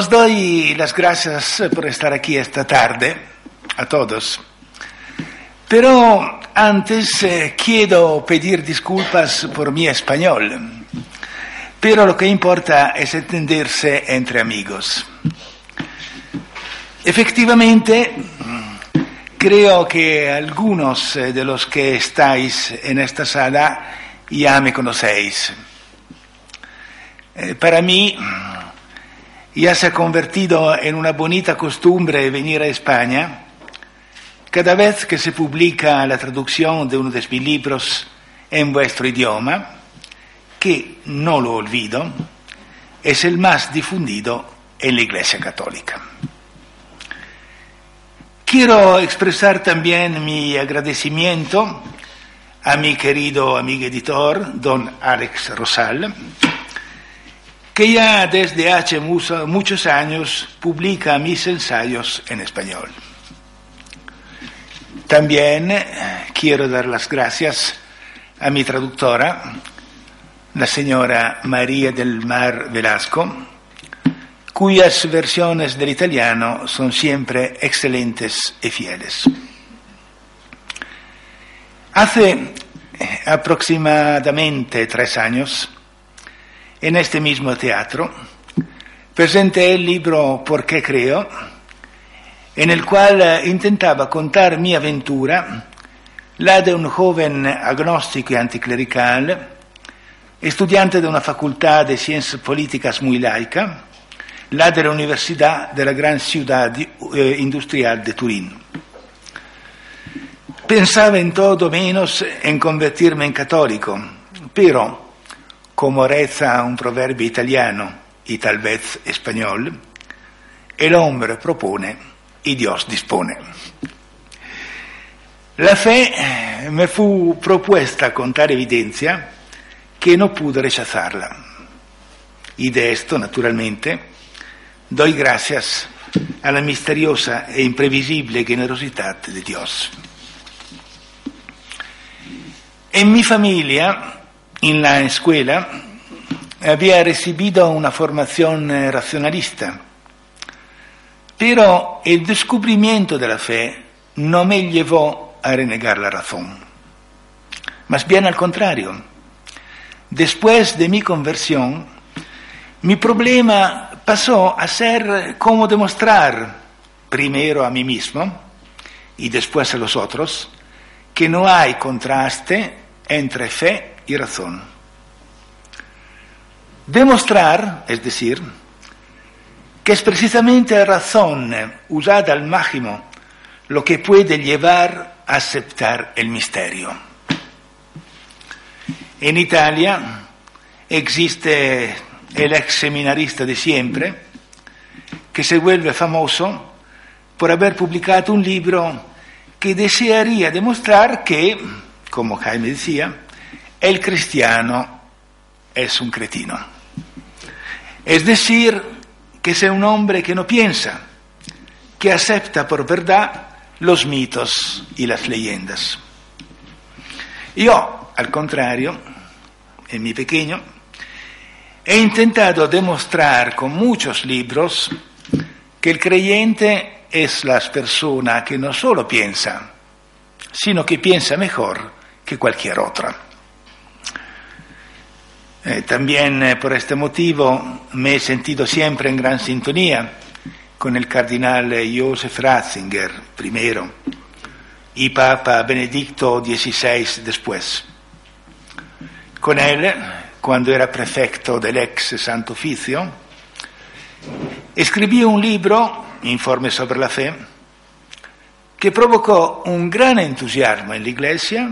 Os doy las gracias por estar aquí esta tarde, a todos. Pero antes eh, quiero pedir disculpas por mi español. Pero lo que importa es entenderse entre amigos. Efectivamente, creo que algunos eh, de los que estáis en esta sala ya me conocéis. Eh, para mí ya se ha convertido en una bonita costumbre venir a España cada vez que se publica la traducción de uno de mis libros en vuestro idioma, que no lo olvido, es el más difundido en la Iglesia Católica. Quiero expresar también mi agradecimiento a mi querido amigo editor, don Alex Rosal, que ya desde hace muchos años publica mis ensayos en español. También eh, quiero dar las gracias a mi traductora, la señora María del Mar Velasco, cuyas versiones del italiano son siempre excelentes y fieles. Hace eh, aproximadamente tres años, en este mismo teatro, presenté el libro Por qué creo, en el cual eh, intentaba contar mi aventura, la de un joven agnóstico y anticlerical, estudiante de una facultad de ciencias políticas muy laica, la de la Universidad de la gran ciudad eh, industrial de Turín. Pensaba en todo menos en convertirme en católico, pero, como reza un proverbio italiano y tal vez español, el hombre propone y Dios dispone. La fe me fu propuesta con tal evidencia que no pude rechazarla. Y de esto, naturalmente, doy gracias a la misteriosa e imprevisible generosidad de Dios. En mi familia, en la escuela, había recibido una formación eh, racionalista, pero el descubrimiento de la fe no me llevó a renegar la razón. Más bien al contrario. Después de mi conversión, mi problema pasó a ser cómo demostrar, primero a mí mismo y después a los otros, que no hay contraste entre fe razón. Demostrar, es decir, que es precisamente la razón usada al máximo lo que puede llevar a aceptar el misterio. En Italia existe el ex seminarista de siempre, que se vuelve famoso por haber publicado un libro que desearía demostrar que, como Jaime decía, el cristiano es un cretino. Es decir, que es un hombre que no piensa, que acepta por verdad los mitos y las leyendas. Yo, al contrario, en mi pequeño, He intentado demostrar con muchos libros que el creyente es la persona que no solo piensa, sino que piensa mejor que cualquier otra. Eh, también eh, por este motivo me he sentido siempre en gran sintonía con el cardenal Joseph Ratzinger primero y Papa Benedicto XVI después. Con él cuando era prefecto del ex Santo Oficio, escribí un libro, Informe sobre la Fe, que provocó un gran entusiasmo en la Iglesia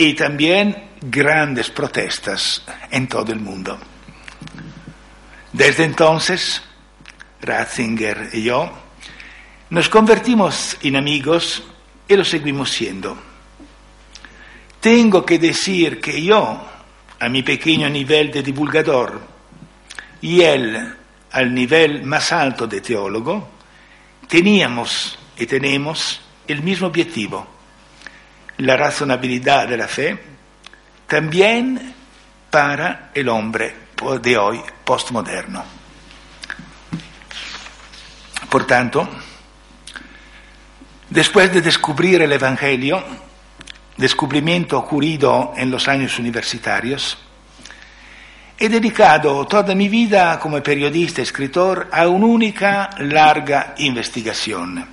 y también grandes protestas en todo el mundo. Desde entonces, Ratzinger y yo nos convertimos en amigos y lo seguimos siendo. Tengo que decir que yo a mi pequeño nivel de divulgador y él al nivel más alto de teólogo, teníamos y tenemos el mismo objetivo, la razonabilidad de la fe, también para el hombre de hoy postmoderno. Por tanto, después de descubrir el Evangelio, descubrimiento ocurrido en los años universitarios, he dedicado toda mi vida como periodista y escritor a un'unica larga investigación,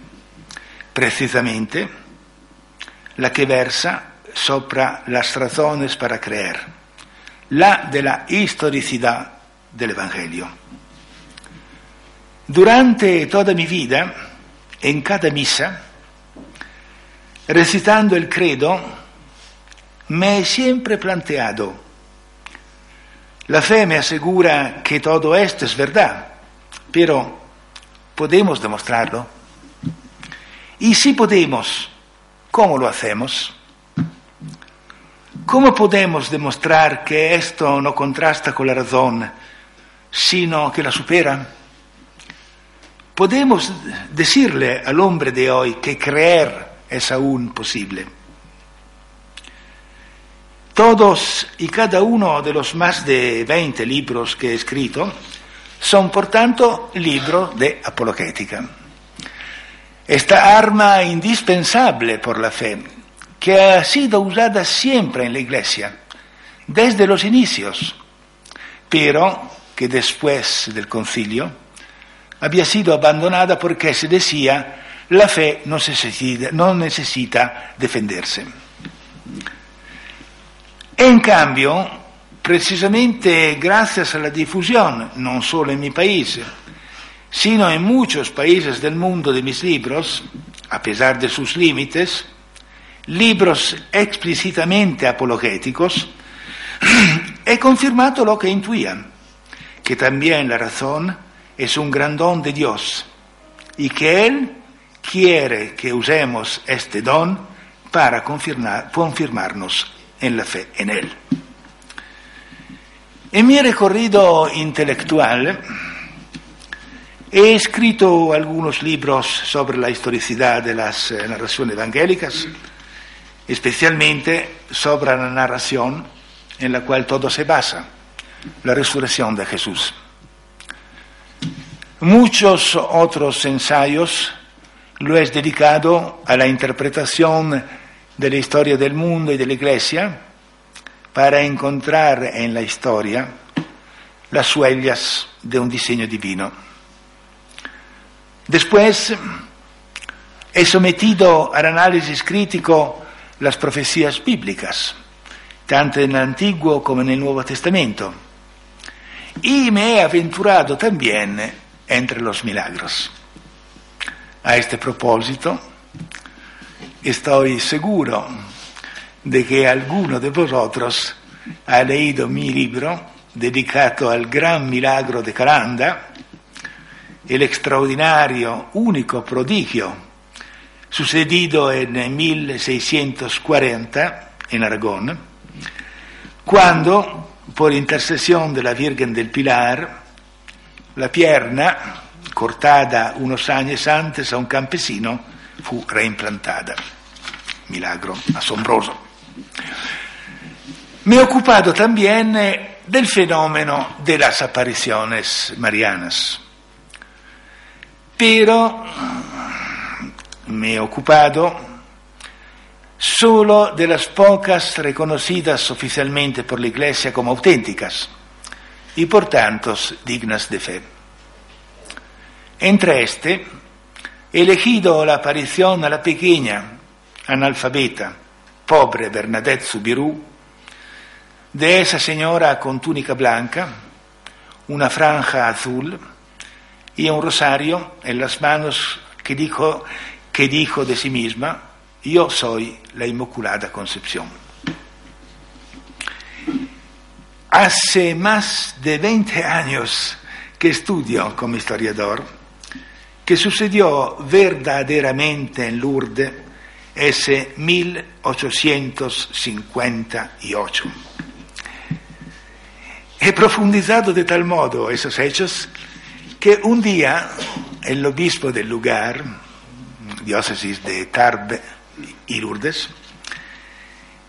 precisamente la que versa sopra las razones para creer, la de la historicidad del Evangelio. Durante toda mi vida, en cada misa, recitando el credo, me he siempre planteado, la fe me asegura que todo esto es verdad, pero ¿podemos demostrarlo? Y si podemos, ¿cómo lo hacemos? ¿Cómo podemos demostrar que esto no contrasta con la razón, sino que la supera? Podemos decirle al hombre de hoy que creer es aún posible. Todos y cada uno de los más de 20 libros que he escrito son, por tanto, libros de apologética. Esta arma indispensable por la fe, que ha sido usada siempre en la Iglesia, desde los inicios, pero que después del concilio había sido abandonada porque se decía la fe no necesita, defenderse. En cambio, precisamente gracias a la difusión, no solo en mi país, sino en muchos países del mundo de mis libros, a pesar de sus límites, libros explícitamente apologéticos, he confirmado lo que intuía, que también la razón es un gran don de Dios y que Él quiere que usemos este don para confirmarnos en la fe en Él. En mi recorrido intelectual he escrito algunos libros sobre la historicidad de las eh, narraciones evangélicas, especialmente sobre la narración en la cual todo se basa, la resurrección de Jesús. Muchos otros ensayos lo he dedicado a la interpretación de la historia del mundo y de la Iglesia para encontrar en la historia las huellas de un diseño divino. Después he sometido al análisis crítico las profecías bíblicas, tanto en el Antiguo como en el Nuevo Testamento, y me he aventurado también entre los milagros. A este propósito, estoy seguro de que alguno de vosotros ha leído mi libro dedicado al gran milagro de Caranda, el extraordinario, único prodigio sucedido en 1640 en Aragón, cuando, por intercesión de la Virgen del Pilar, la pierna, cortada unos años antes a un campesino, fu reimplantada milagro asombroso. Me he ocupado también del fenómeno de las apariciones marianas, pero me he ocupado solo de las pocas reconocidas oficialmente por la Iglesia como auténticas y por tanto dignas de fe. Entre este, he elegido la aparición a la pequeña analfabeta, pobre Bernadette Subirú, de esa señora con túnica blanca, una franja azul y un rosario en las manos que dijo, que dijo de sí misma, yo soy la Inmaculada Concepción. Hace más de 20 años que estudio como historiador, que sucedió verdaderamente en Lourdes ese 1858. He profundizado de tal modo esos hechos que un día el obispo del lugar, diócesis de Tarbes y Lourdes,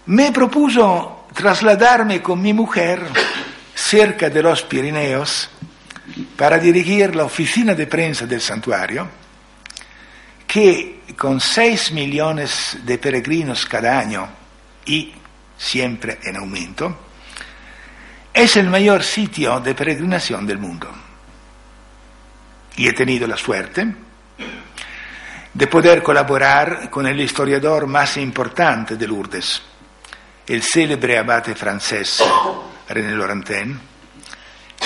me propuso trasladarme con mi mujer cerca de los Pirineos para dirigir la oficina de prensa del santuario que con 6 millones de peregrinos cada año y siempre en aumento, es el mayor sitio de peregrinación del mundo. Y he tenido la suerte de poder colaborar con el historiador más importante de Lourdes, el célebre abate francés René Laurentin,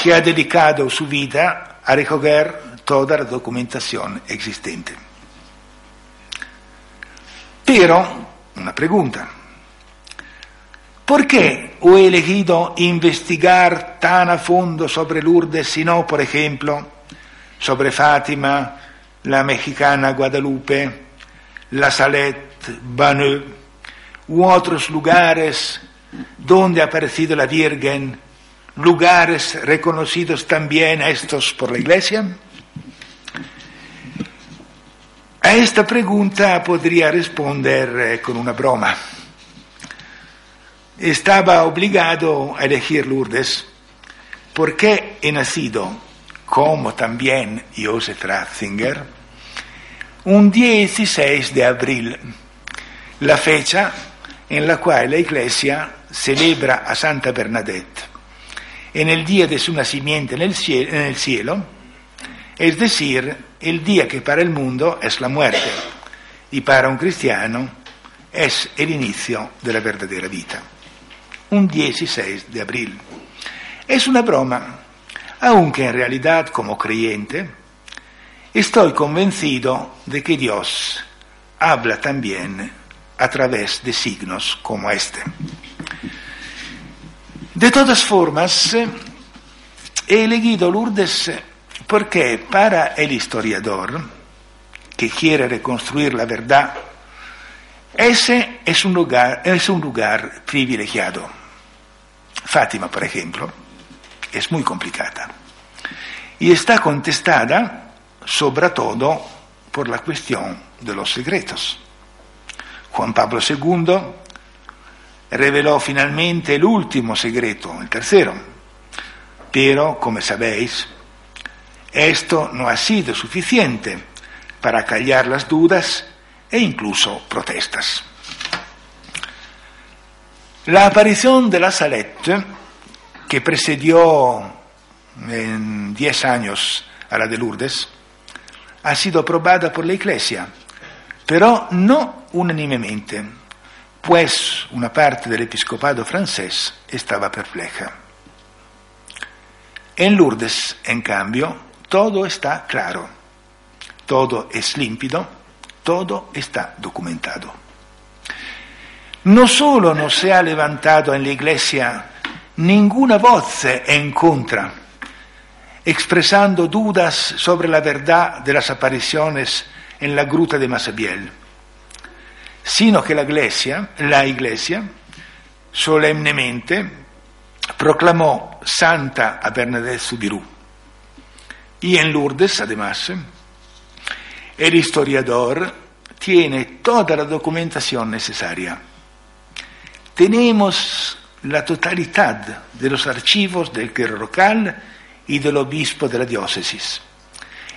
que ha dedicado su vida a recoger toda la documentación existente. Pero, una pregunta, ¿por qué he elegido investigar tan a fondo sobre Lourdes, sino, por ejemplo, sobre Fátima, la mexicana Guadalupe, la Salette, Baneux, u otros lugares donde ha aparecido la Virgen, lugares reconocidos también estos por la Iglesia? A esta pregunta podría responder eh, con una broma. Estaba obligado a elegir Lourdes porque he nacido, como también Joseph Ratzinger, un 16 de abril, la fecha en la cual la Iglesia celebra a Santa Bernadette en el día de su nacimiento en el cielo, en el cielo es decir, el día que para el mundo es la muerte y para un cristiano es el inicio de la verdadera vida. Un 16 de abril. Es una broma, aunque en realidad como creyente estoy convencido de que Dios habla también a través de signos como este. De todas formas, he elegido Lourdes porque para el historiador que quiere reconstruir la verdad, ese es un lugar, es un lugar privilegiado. Fátima, por ejemplo, es muy complicada y está contestada sobre todo por la cuestión de los secretos. Juan Pablo II reveló finalmente el último secreto, el tercero, pero, como sabéis, esto no ha sido suficiente para callar las dudas e incluso protestas. La aparición de la Salette, que precedió en diez años a la de Lourdes, ha sido aprobada por la Iglesia, pero no unánimemente, pues una parte del episcopado francés estaba perpleja. En Lourdes, en cambio, todo está claro, todo es límpido, todo está documentado. No solo no se ha levantado en la Iglesia ninguna voz en contra, expresando dudas sobre la verdad de las apariciones en la gruta de Masabiel, sino que la Iglesia, la Iglesia solemnemente proclamó santa a Bernadette Subirú y en Lourdes, además, el historiador tiene toda la documentación necesaria. Tenemos la totalidad de los archivos del clero local y del obispo de la diócesis.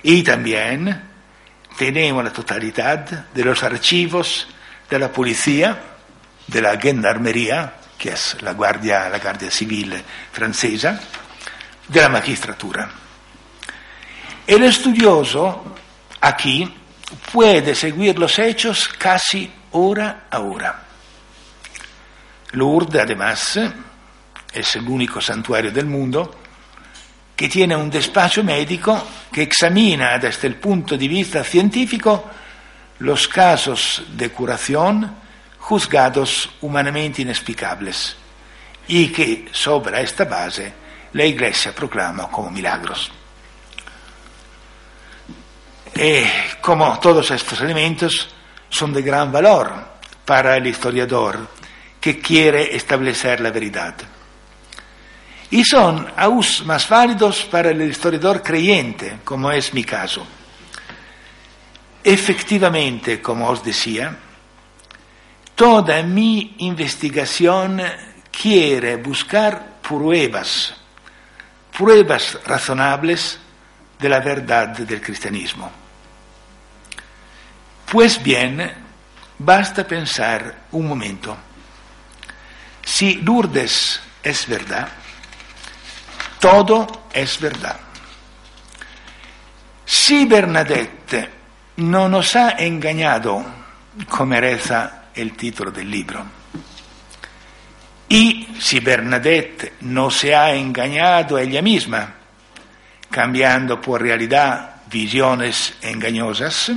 Y también tenemos la totalidad de los archivos de la policía, de la gendarmería, que es la guardia, la guardia civil francesa, de la magistratura. El estudioso aquí puede seguir los hechos casi hora a hora. Lourdes, además, es el único santuario del mundo que tiene un despacho médico que examina desde el punto de vista científico los casos de curación juzgados humanamente inexplicables y que sobre esta base la Iglesia proclama como milagros. Y como todos estos elementos son de gran valor para el historiador que quiere establecer la verdad. Y son aún más válidos para el historiador creyente, como es mi caso. Efectivamente, como os decía, toda mi investigación quiere buscar pruebas, pruebas razonables de la verdad del cristianismo Pues bien, basta pensar un momento. Si Lourdes es verdad, todo es verdad. Si Bernadette no nos ha engañado, come reza el título del libro, y si Bernadette no se ha engañado ella misma, cambiando por realidad visiones engañosas,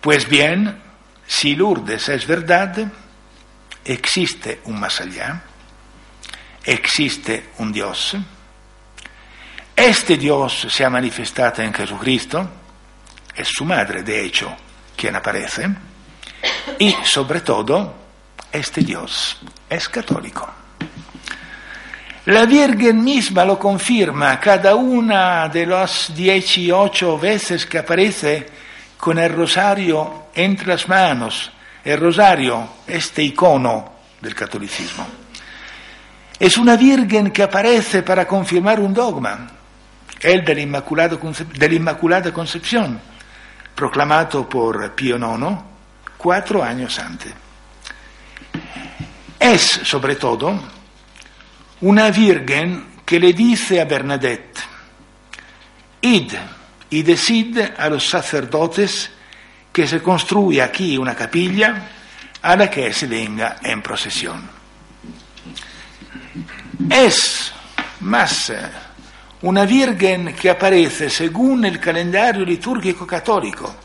pues bien, si Lourdes es verdad, existe un más allá, existe un Dios, este Dios se ha manifestado en Jesucristo, es su madre, de hecho, quien aparece, y sobre todo, este Dios es católico. La Virgen misma lo confirma cada una de las dieciocho veces que aparece con el rosario entre las manos, el rosario, este icono del catolicismo. Es una Virgen que aparece para confirmar un dogma, el de la Concepción, proclamato por Pío IX cuatro años antes. Es, sobre una virgen que le dice a Bernadette, id y decid a los sacerdotes que se construya aquí una capilla a la que se venga en procesión. Es más una virgen que aparece según el calendario litúrgico católico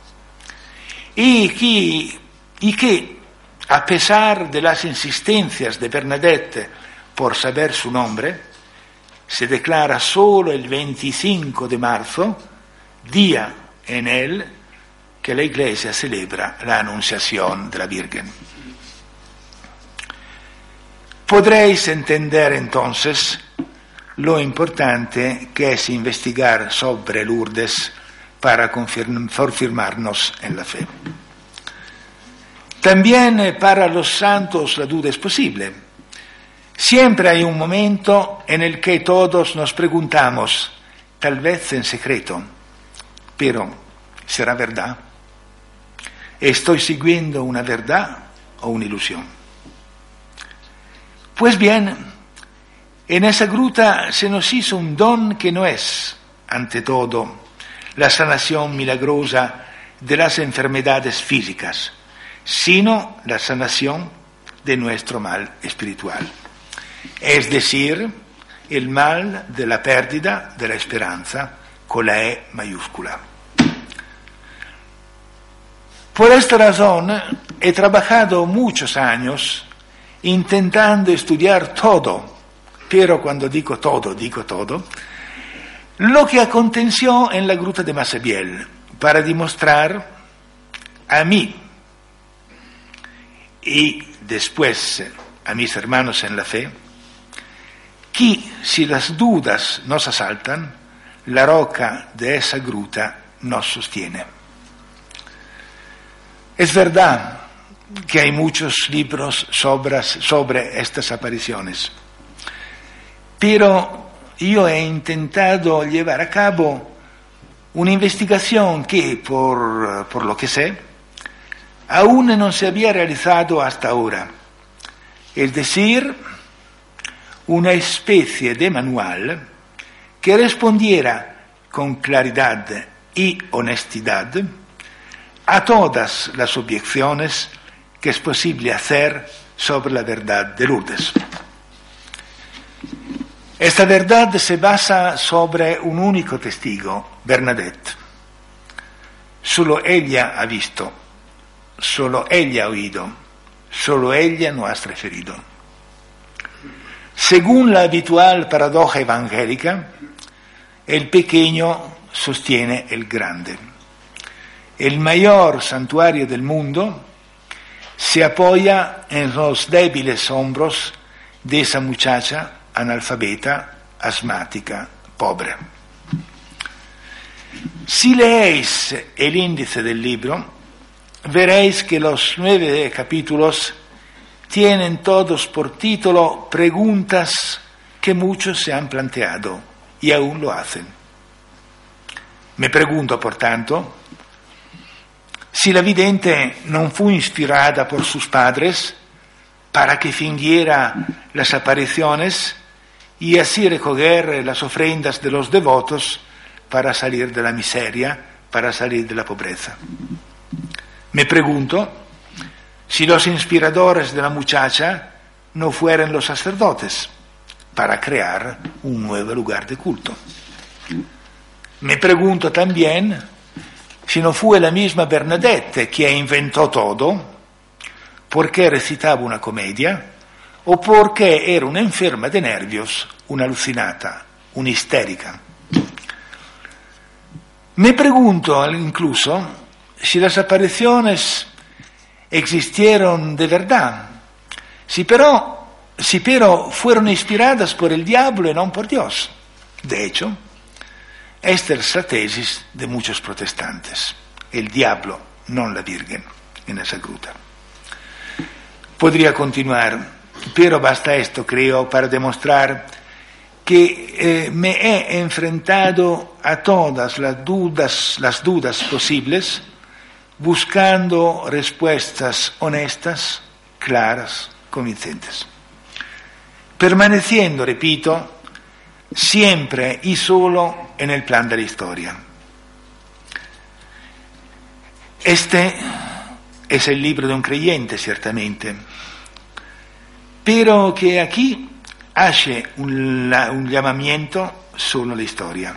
y que, y que a pesar de las insistencias de Bernadette por saber su nombre, se declara solo el 25 de marzo, día en él que la Iglesia celebra la Anunciación de la Virgen. Podréis entender entonces lo importante que es investigar sobre Lourdes para confirmarnos en la fe. También eh, para los santos la duda es posible. Siempre hay un momento en el que todos nos preguntamos, tal vez en secreto, pero ¿será verdad? ¿Estoy siguiendo una verdad o una ilusión? Pues bien, en esa gruta se nos hizo un don que no es, ante todo, la sanación milagrosa de las enfermedades físicas, sino la sanación de nuestro mal espiritual. Es decir, el mal de la pérdida de la esperanza con la E mayúscula. Por esta razón he trabajado muchos años intentando estudiar todo, pero cuando digo todo, digo todo, lo que aconteció en la gruta de Masabiel para demostrar a mí y después a mis hermanos en la fe que si las dudas nos asaltan, la roca de esa gruta nos sostiene. Es verdad que hay muchos libros sobre, sobre estas apariciones, pero yo he intentado llevar a cabo una investigación que, por, por lo que sé, aún no se había realizado hasta ahora. Es decir, una especie de manual que respondiera con claridad y honestidad a todas las objeciones que es posible hacer sobre la verdad de Lourdes. Esta verdad se basa sobre un único testigo, Bernadette. Solo ella ha visto, solo ella ha oído, solo ella nos ha referido. Según la habitual paradoja evangélica, el pequeño sostiene el grande. El mayor santuario del mundo se apoya en los débiles hombros de esa muchacha analfabeta, asmática, pobre. Si leéis el índice del libro, veréis que los nueve capítulos tienen todos por título preguntas que muchos se han planteado y aún lo hacen. Me pregunto, por tanto, si la vidente non fu inspirada por sus padres para que fingiera las apariciones y así recoger las ofrendas de los devotos para salir de la miseria, para salir de la pobreza. Me pregunto si los inspiradores de la muchacha no fueran los sacerdotes para crear un nuevo lugar de culto. Me pregunto también si no fue la misma Bernadette que inventó todo, porque recitaba una comedia o porque era una enferma de nervios, una alucinata, una histérica. Me pregunto incluso si las apariciones existieron de verdad, si pero, si pero fueron inspiradas por el diablo y no por Dios. De hecho, esta es la tesis de muchos protestantes, el diablo, no la Virgen, en esa gruta. Podría continuar, pero basta esto, creo, para demostrar que eh, me he enfrentado a todas las dudas, las dudas posibles, buscando respuestas honestas, claras, convincentes. Permaneciendo, repito, siempre y solo en el plan de la historia. Este es el libro de un creyente, ciertamente, pero que aquí hace un, llamamiento solo a la historia.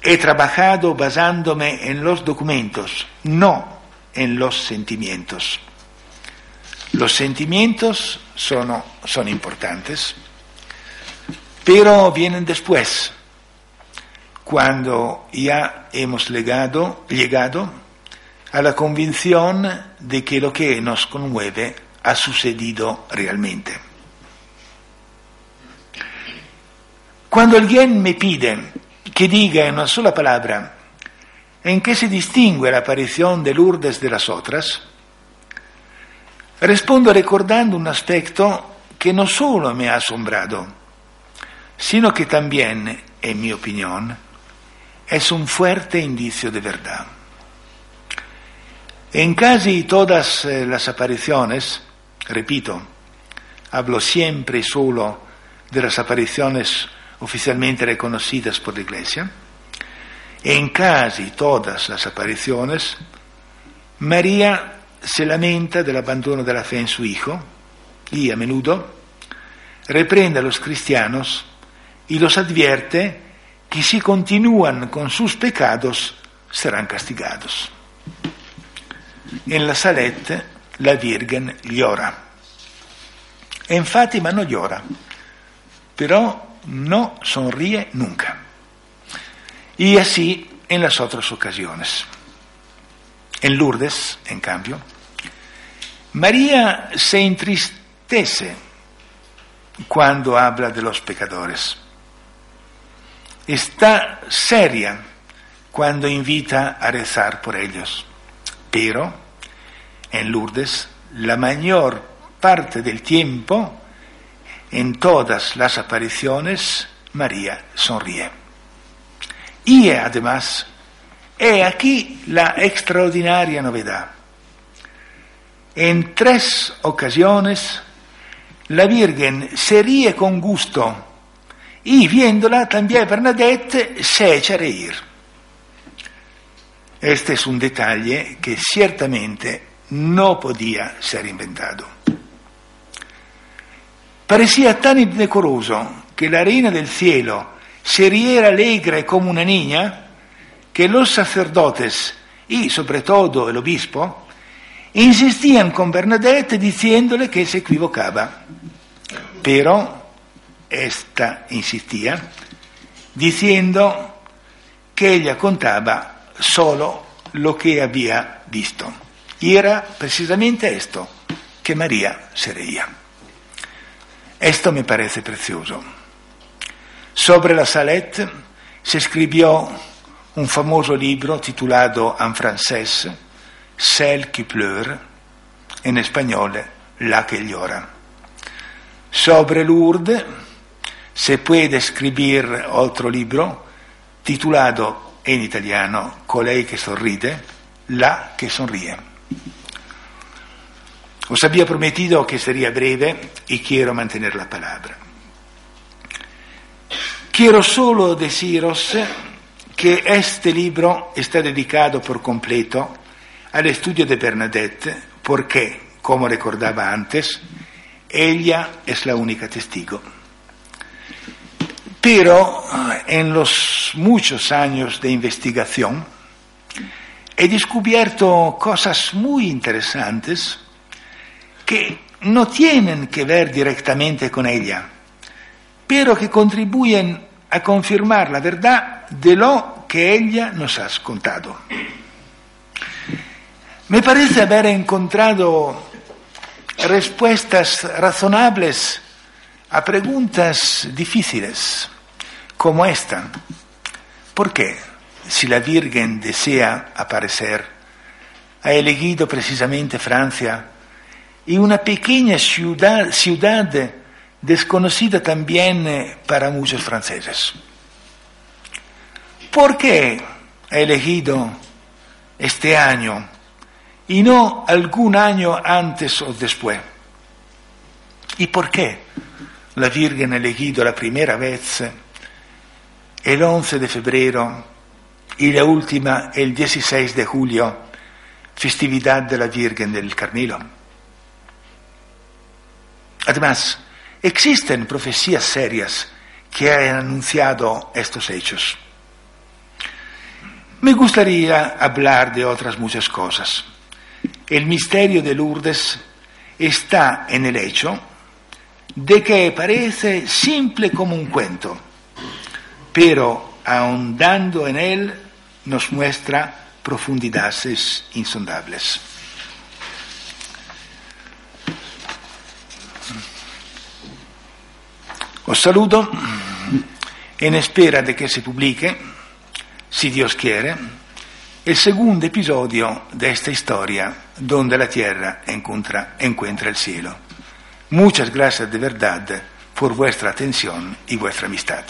He trabajado basándome en los documentos, no en los sentimientos. Los sentimientos son, son importantes, pero vienen después, cuando ya hemos legado, llegado a la convicción de que lo que nos conmueve ha sucedido realmente. Cuando alguien me pide que diga en una sola palabra en qué se distingue la aparición de Lourdes de las otras, respondo recordando un aspecto que no solo me ha asombrado, sino que también, en mi opinión, es un fuerte indicio de verdad. En casi todas eh, las apariciones, repito, hablo siempre y solo de las apariciones oficialmente reconocidas por la Iglesia, en casi todas las apariciones, María se lamenta del abandono de la fe en su Hijo y a menudo reprende a los cristianos y los advierte que si continúan con sus pecados serán castigados. En la Salette la Virgen llora. En Fátima no llora, pero no sonríe nunca. Y así en las otras ocasiones. En Lourdes, en cambio, María se entristece cuando habla de los pecadores está seria cuando invita a rezar por ellos. Pero en Lourdes la mayor parte del tiempo, en todas las apariciones, María sonríe. Y además, he aquí la extraordinaria novedad. En tres ocasiones, la Virgen se ríe con gusto y viéndola también Bernadette se echa a reír. Este es un detalle que ciertamente no podía ser inventado. Parecía tan indecoroso que la reina del cielo se riera alegre como una niña que los sacerdotes y sobre todo el obispo insistían con Bernadette diciéndole que se equivocaba. Pero esta insistía, diciendo que ella contaba solo lo que había visto. Y era precisamente esto, que María se reía. Esto me parece precioso. Sobre la Salette se escribió un famoso libro titulado en francés Celle qui pleure, en español La que llora. Sobre Lourdes se puede escribir otro libro titulado en italiano Colei che sorride, la que sonríe. Os había prometido que sería breve y quiero mantener la palabra. Quiero solo deciros que este libro está dedicado por completo al estudio de Bernadette porque, como recordaba antes, ella es la única testigo. Pero en los muchos años de investigación he descubierto cosas muy interesantes que no tienen que ver directamente con ella, pero que contribuyen a confirmar la verdad de lo que ella nos ha contado. Me parece haber encontrado respuestas razonables a preguntas difíciles, como esta. ¿Por qué, si la Virgen desea aparecer, ha elegido precisamente Francia y una pequeña ciudad, desconocida también eh, para muchos franceses? ¿Por qué ha elegido este año y no algún año antes o después? ¿Y por qué? La Virgen elegido la primera vez el 11 de febrero y la última el 16 de julio, festividad de la Virgen del Carmelo. Además, existen profecías serias que han anunciado estos hechos. Me gustaría hablar de otras muchas cosas. El misterio de Lourdes está en el hecho de que parece simple como un cuento, pero ahondando en él nos muestra profundidades insondables. Os saludo en espera de que se publique, si Dios quiere, el segundo episodio de esta historia donde la tierra encuentra, encuentra el cielo. Muchas gracias de verdad por vuestra atención y vuestra amistad.